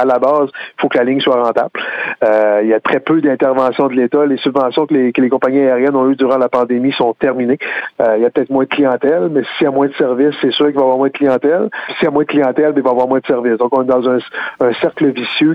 à la base, il faut que la ligne soit rentable. Euh, il y a très peu d'interventions de l'État. Les subventions que les, compagnies aériennes ont eues durant la pandémie sont terminées. Euh, il y a peut-être moins de clientèle, mais s'il y a moins de services, c'est sûr qu'il va y avoir moins de clientèle. S'il y a moins de clientèle, ben, il va y avoir moins de services. Donc, on est dans un cercle vicieux